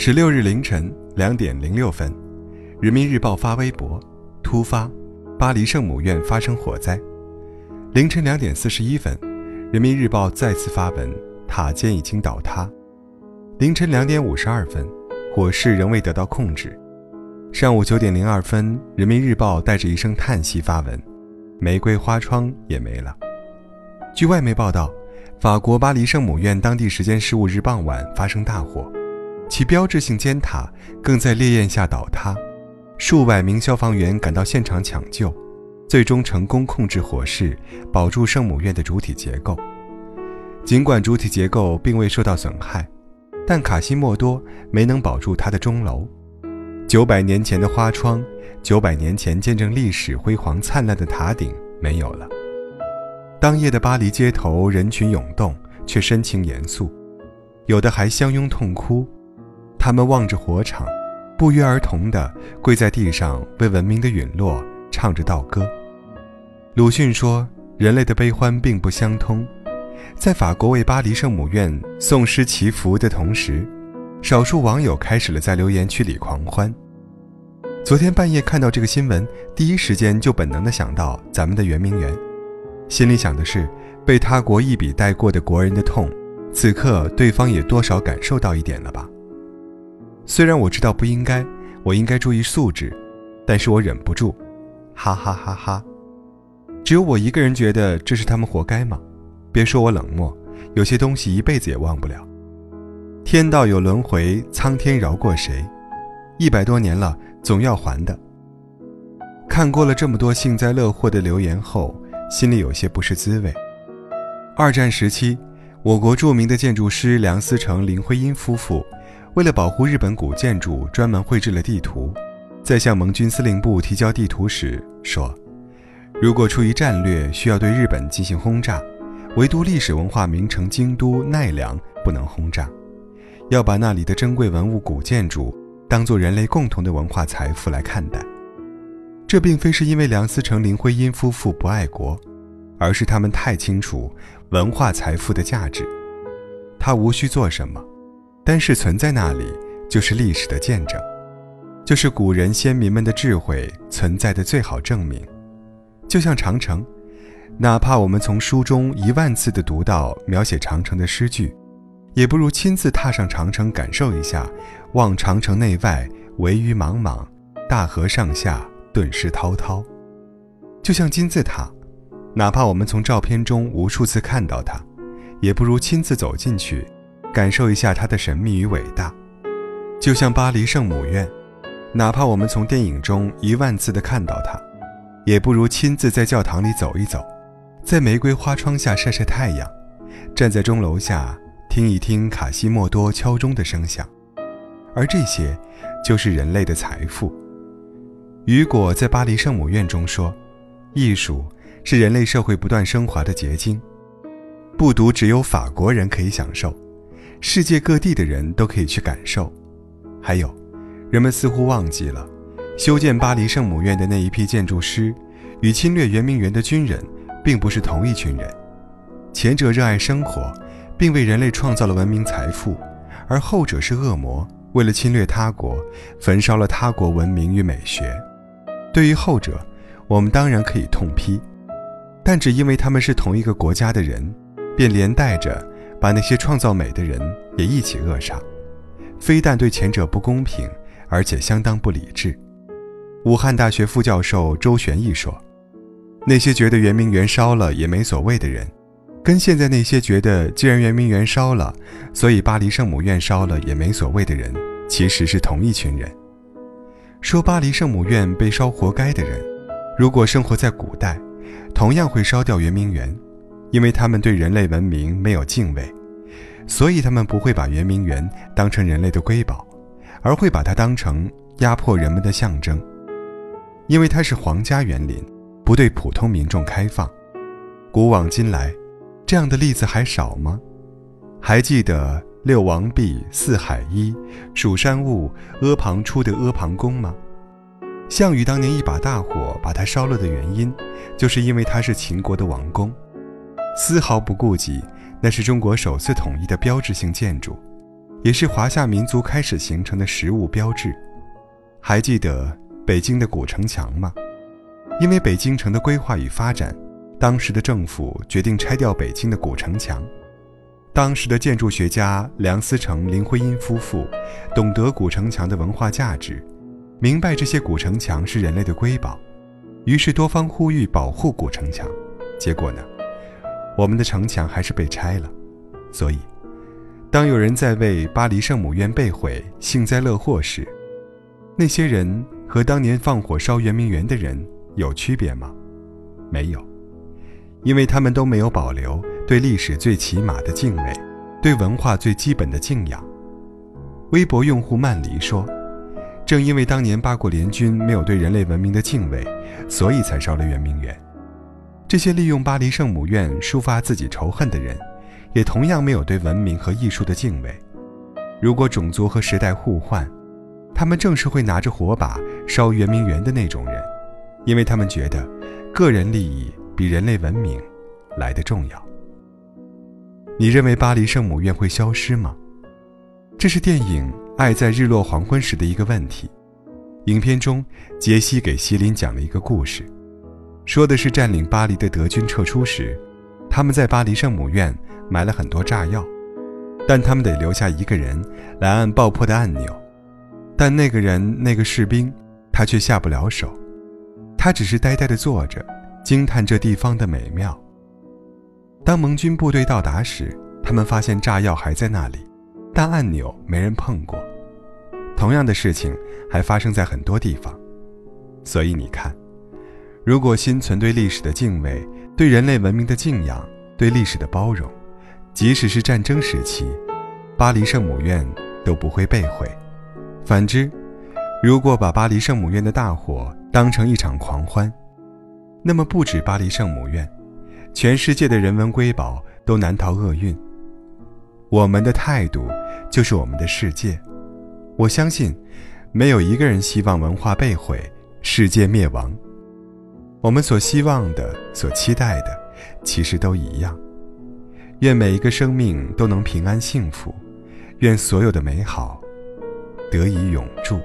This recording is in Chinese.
十六日凌晨两点零六分，《人民日报》发微博：突发，巴黎圣母院发生火灾。凌晨两点四十一分，《人民日报》再次发文：塔尖已经倒塌。凌晨两点五十二分，火势仍未得到控制。上午九点零二分，《人民日报》带着一声叹息发文：玫瑰花窗也没了。据外媒报道，法国巴黎圣母院当地时间十五日傍晚发生大火。其标志性尖塔更在烈焰下倒塌，数百名消防员赶到现场抢救，最终成功控制火势，保住圣母院的主体结构。尽管主体结构并未受到损害，但卡西莫多没能保住他的钟楼。九百年前的花窗，九百年前见证历史辉煌灿烂的塔顶没有了。当夜的巴黎街头人群涌动，却神情严肃，有的还相拥痛哭。他们望着火场，不约而同地跪在地上，为文明的陨落唱着悼歌。鲁迅说：“人类的悲欢并不相通。”在法国为巴黎圣母院颂诗祈福的同时，少数网友开始了在留言区里狂欢。昨天半夜看到这个新闻，第一时间就本能地想到咱们的圆明园，心里想的是被他国一笔带过的国人的痛，此刻对方也多少感受到一点了吧。虽然我知道不应该，我应该注意素质，但是我忍不住，哈哈哈哈！只有我一个人觉得这是他们活该吗？别说我冷漠，有些东西一辈子也忘不了。天道有轮回，苍天饶过谁？一百多年了，总要还的。看过了这么多幸灾乐祸的留言后，心里有些不是滋味。二战时期，我国著名的建筑师梁思成、林徽因夫妇。为了保护日本古建筑，专门绘制了地图，在向盟军司令部提交地图时说：“如果出于战略需要对日本进行轰炸，唯独历史文化名城京都奈良不能轰炸，要把那里的珍贵文物古建筑当做人类共同的文化财富来看待。这并非是因为梁思成、林徽因夫妇不爱国，而是他们太清楚文化财富的价值，他无需做什么。”但是存在那里，就是历史的见证，就是古人先民们的智慧存在的最好证明。就像长城，哪怕我们从书中一万次的读到描写长城的诗句，也不如亲自踏上长城感受一下。望长城内外，惟余莽莽；大河上下，顿失滔滔。就像金字塔，哪怕我们从照片中无数次看到它，也不如亲自走进去。感受一下它的神秘与伟大，就像巴黎圣母院，哪怕我们从电影中一万次的看到它，也不如亲自在教堂里走一走，在玫瑰花窗下晒晒太阳，站在钟楼下听一听卡西莫多敲钟的声响。而这些，就是人类的财富。雨果在巴黎圣母院中说：“艺术是人类社会不断升华的结晶，不独只有法国人可以享受。”世界各地的人都可以去感受，还有，人们似乎忘记了，修建巴黎圣母院的那一批建筑师，与侵略圆明园的军人，并不是同一群人。前者热爱生活，并为人类创造了文明财富，而后者是恶魔，为了侵略他国，焚烧了他国文明与美学。对于后者，我们当然可以痛批，但只因为他们是同一个国家的人，便连带着。把那些创造美的人也一起扼杀，非但对前者不公平，而且相当不理智。武汉大学副教授周玄义说：“那些觉得圆明园烧了也没所谓的人，跟现在那些觉得既然圆明园烧了，所以巴黎圣母院烧了也没所谓的人，其实是同一群人。说巴黎圣母院被烧活该的人，如果生活在古代，同样会烧掉圆明园。”因为他们对人类文明没有敬畏，所以他们不会把圆明园当成人类的瑰宝，而会把它当成压迫人们的象征。因为它是皇家园林，不对普通民众开放。古往今来，这样的例子还少吗？还记得六王毕、四海一、蜀山兀、阿房出的阿房宫吗？项羽当年一把大火把它烧了的原因，就是因为它是秦国的王宫。丝毫不顾及，那是中国首次统一的标志性建筑，也是华夏民族开始形成的实物标志。还记得北京的古城墙吗？因为北京城的规划与发展，当时的政府决定拆掉北京的古城墙。当时的建筑学家梁思成、林徽因夫妇懂得古城墙的文化价值，明白这些古城墙是人类的瑰宝，于是多方呼吁保护古城墙。结果呢，我们的城墙还是被拆了。所以，当有人在为巴黎圣母院被毁幸灾乐祸时，那些人和当年放火烧圆明园的人有区别吗？没有，因为他们都没有保留。对历史最起码的敬畏，对文化最基本的敬仰。微博用户曼黎说：“正因为当年八国联军没有对人类文明的敬畏，所以才烧了圆明园。这些利用巴黎圣母院抒发自己仇恨的人，也同样没有对文明和艺术的敬畏。如果种族和时代互换，他们正是会拿着火把烧圆明园的那种人，因为他们觉得个人利益比人类文明来的重要。”你认为巴黎圣母院会消失吗？这是电影《爱在日落黄昏时》的一个问题。影片中，杰西给席琳讲了一个故事，说的是占领巴黎的德军撤出时，他们在巴黎圣母院埋了很多炸药，但他们得留下一个人来按爆破的按钮，但那个人那个士兵他却下不了手，他只是呆呆地坐着，惊叹这地方的美妙。当盟军部队到达时，他们发现炸药还在那里，但按钮没人碰过。同样的事情还发生在很多地方。所以你看，如果心存对历史的敬畏、对人类文明的敬仰、对历史的包容，即使是战争时期，巴黎圣母院都不会被毁。反之，如果把巴黎圣母院的大火当成一场狂欢，那么不止巴黎圣母院。全世界的人文瑰宝都难逃厄运。我们的态度就是我们的世界。我相信，没有一个人希望文化被毁，世界灭亡。我们所希望的、所期待的，其实都一样。愿每一个生命都能平安幸福，愿所有的美好得以永驻。